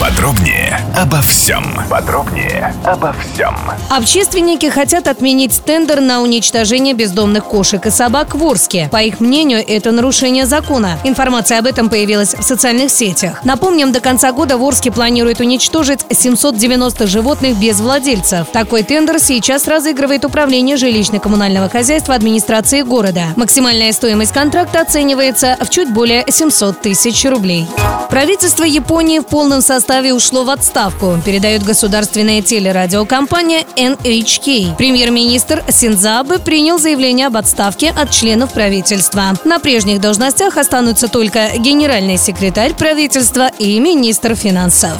Подробнее обо всем. Подробнее обо всем. Общественники хотят отменить тендер на уничтожение бездомных кошек и собак в Орске. По их мнению, это нарушение закона. Информация об этом появилась в социальных сетях. Напомним, до конца года в Орске планируют уничтожить 790 животных без владельцев. Такой тендер сейчас разыгрывает Управление жилищно-коммунального хозяйства администрации города. Максимальная стоимость контракта оценивается в чуть более 700 тысяч рублей. Правительство Японии в полном составе ушло в отставку, передает государственная телерадиокомпания NHK. Премьер-министр Синзабе принял заявление об отставке от членов правительства. На прежних должностях останутся только генеральный секретарь правительства и министр финансов.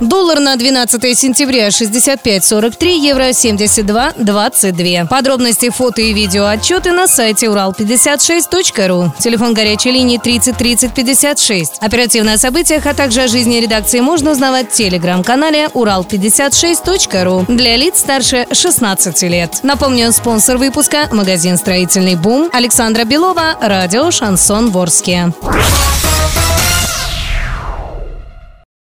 Доллар на 12 сентября 65.43, евро 72.22. Подробности, фото и видео отчеты на сайте урал56.ру. Телефон горячей линии 30 30 56. Оперативно о событиях, а также о жизни редакции можно узнавать в телеграм-канале урал56.ру для лиц старше 16 лет. Напомню, спонсор выпуска – магазин «Строительный бум» Александра Белова, радио «Шансон Ворске».